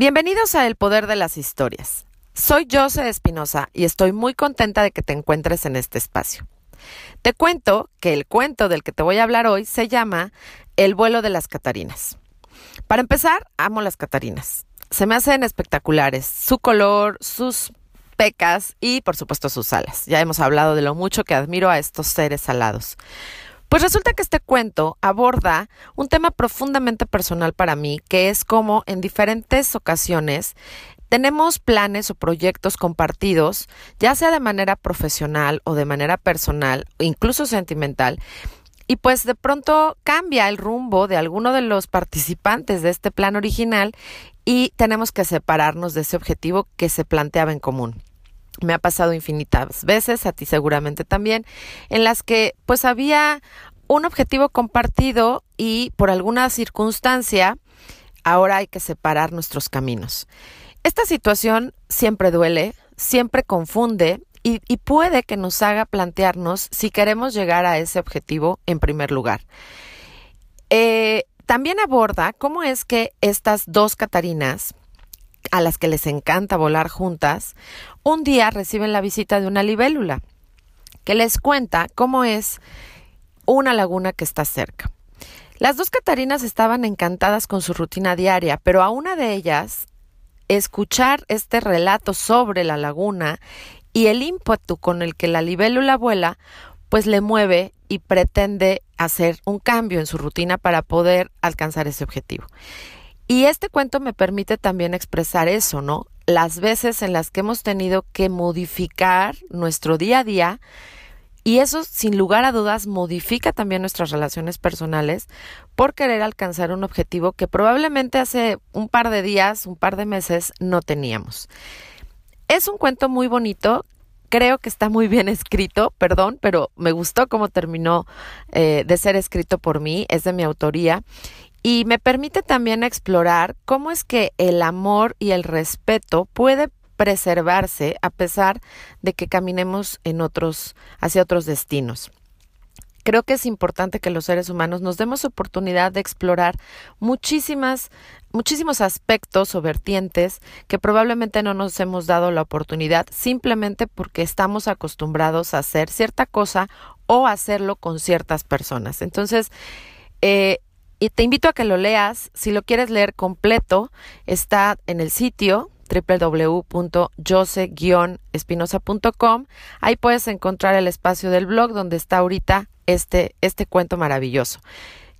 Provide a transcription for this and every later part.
Bienvenidos a El Poder de las Historias. Soy Jose Espinosa y estoy muy contenta de que te encuentres en este espacio. Te cuento que el cuento del que te voy a hablar hoy se llama El vuelo de las Catarinas. Para empezar, amo las Catarinas. Se me hacen espectaculares, su color, sus pecas y por supuesto sus alas. Ya hemos hablado de lo mucho que admiro a estos seres alados. Pues resulta que este cuento aborda un tema profundamente personal para mí, que es como en diferentes ocasiones tenemos planes o proyectos compartidos, ya sea de manera profesional o de manera personal, incluso sentimental, y pues de pronto cambia el rumbo de alguno de los participantes de este plan original y tenemos que separarnos de ese objetivo que se planteaba en común me ha pasado infinitas veces, a ti seguramente también, en las que pues había un objetivo compartido y por alguna circunstancia ahora hay que separar nuestros caminos. Esta situación siempre duele, siempre confunde y, puede que nos haga plantearnos si queremos llegar a ese objetivo en primer lugar. Eh, también aborda cómo es que estas dos Catarinas a las que les encanta volar juntas, un día reciben la visita de una libélula que les cuenta cómo es una laguna que está cerca. Las dos Catarinas estaban encantadas con su rutina diaria, pero a una de ellas escuchar este relato sobre la laguna y el ímpetu con el que la libélula vuela, pues le mueve y pretende hacer un cambio en su rutina para poder alcanzar ese objetivo. Y este cuento me permite también expresar eso, ¿no? Las veces en las que hemos tenido que modificar nuestro día a día y eso, sin lugar a dudas, modifica también nuestras relaciones personales por querer alcanzar un objetivo que probablemente hace un par de días, un par de meses no teníamos. Es un cuento muy bonito. Creo que está muy bien escrito, perdón, pero me gustó cómo terminó eh, de ser escrito por mí, es de mi autoría y me permite también explorar cómo es que el amor y el respeto puede preservarse a pesar de que caminemos en otros hacia otros destinos. Creo que es importante que los seres humanos nos demos oportunidad de explorar muchísimas, muchísimos aspectos o vertientes que probablemente no nos hemos dado la oportunidad simplemente porque estamos acostumbrados a hacer cierta cosa o hacerlo con ciertas personas. Entonces, eh, y te invito a que lo leas. Si lo quieres leer completo, está en el sitio www.jose-espinosa.com. Ahí puedes encontrar el espacio del blog donde está ahorita este, este cuento maravilloso.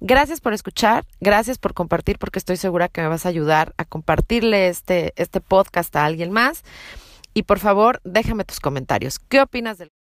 Gracias por escuchar, gracias por compartir porque estoy segura que me vas a ayudar a compartirle este, este podcast a alguien más. Y por favor, déjame tus comentarios. ¿Qué opinas del